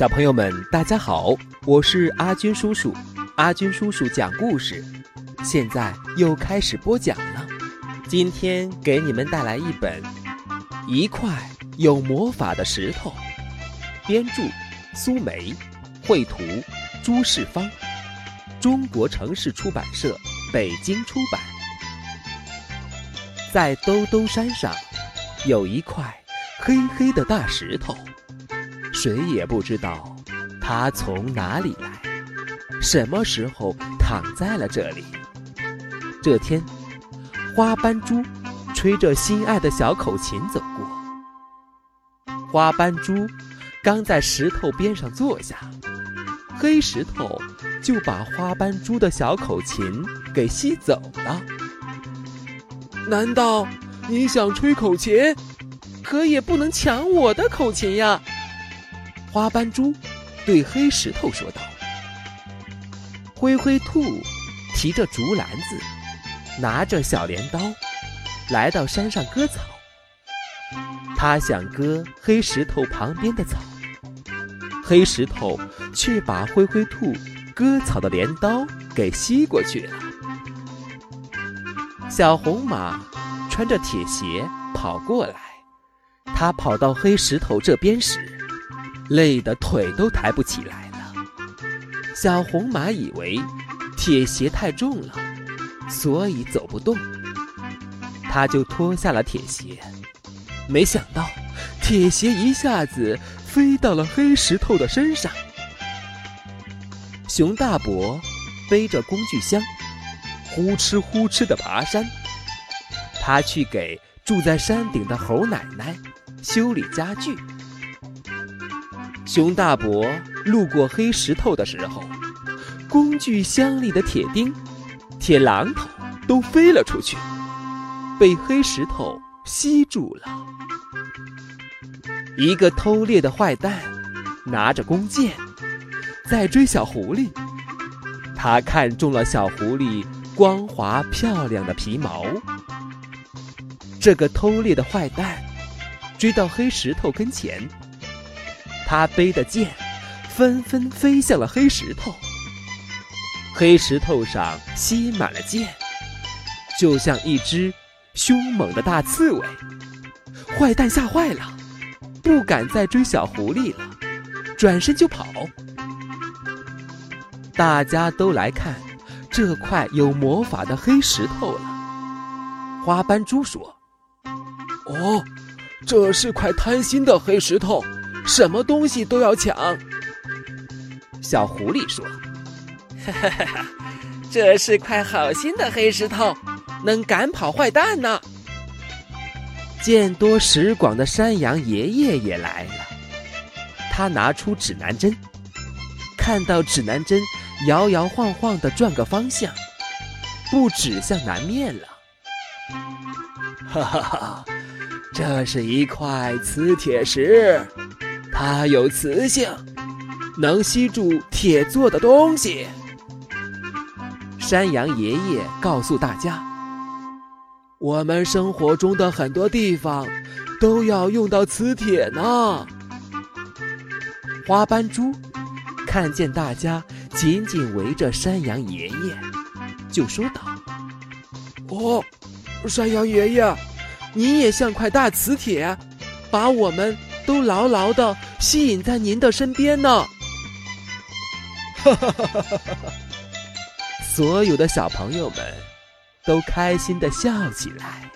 小朋友们，大家好，我是阿军叔叔。阿军叔叔讲故事，现在又开始播讲了。今天给你们带来一本《一块有魔法的石头》，编著苏梅，绘图朱世芳，中国城市出版社北京出版。在兜兜山上，有一块黑黑的大石头。谁也不知道，它从哪里来，什么时候躺在了这里。这天，花斑猪吹着心爱的小口琴走过。花斑猪刚在石头边上坐下，黑石头就把花斑猪的小口琴给吸走了。难道你想吹口琴？可也不能抢我的口琴呀！花斑猪对黑石头说道：“灰灰兔提着竹篮子，拿着小镰刀，来到山上割草。他想割黑石头旁边的草，黑石头却把灰灰兔割草的镰刀给吸过去了。小红马穿着铁鞋跑过来，它跑到黑石头这边时。”累得腿都抬不起来了。小红马以为铁鞋太重了，所以走不动。他就脱下了铁鞋，没想到铁鞋一下子飞到了黑石头的身上。熊大伯背着工具箱，呼哧呼哧地爬山。他去给住在山顶的猴奶奶修理家具。熊大伯路过黑石头的时候，工具箱里的铁钉、铁榔头都飞了出去，被黑石头吸住了。一个偷猎的坏蛋拿着弓箭在追小狐狸，他看中了小狐狸光滑漂亮的皮毛。这个偷猎的坏蛋追到黑石头跟前。他背的剑纷纷飞向了黑石头，黑石头上吸满了箭，就像一只凶猛的大刺猬。坏蛋吓坏了，不敢再追小狐狸了，转身就跑。大家都来看这块有魔法的黑石头了。花斑猪说：“哦，这是块贪心的黑石头。”什么东西都要抢。小狐狸说：“哈哈哈哈，这是块好心的黑石头，能赶跑坏蛋呢。”见多识广的山羊爷爷也来了，他拿出指南针，看到指南针摇摇晃晃的转个方向，不指向南面了。哈哈哈，这是一块磁铁石。它有磁性，能吸住铁做的东西。山羊爷爷告诉大家：“我们生活中的很多地方都要用到磁铁呢。”花斑猪看见大家紧紧围着山羊爷爷，就说道：“哦，山羊爷爷，你也像块大磁铁，把我们……”都牢牢的吸引在您的身边呢。哈哈哈哈哈哈！所有的小朋友们都开心的笑起来。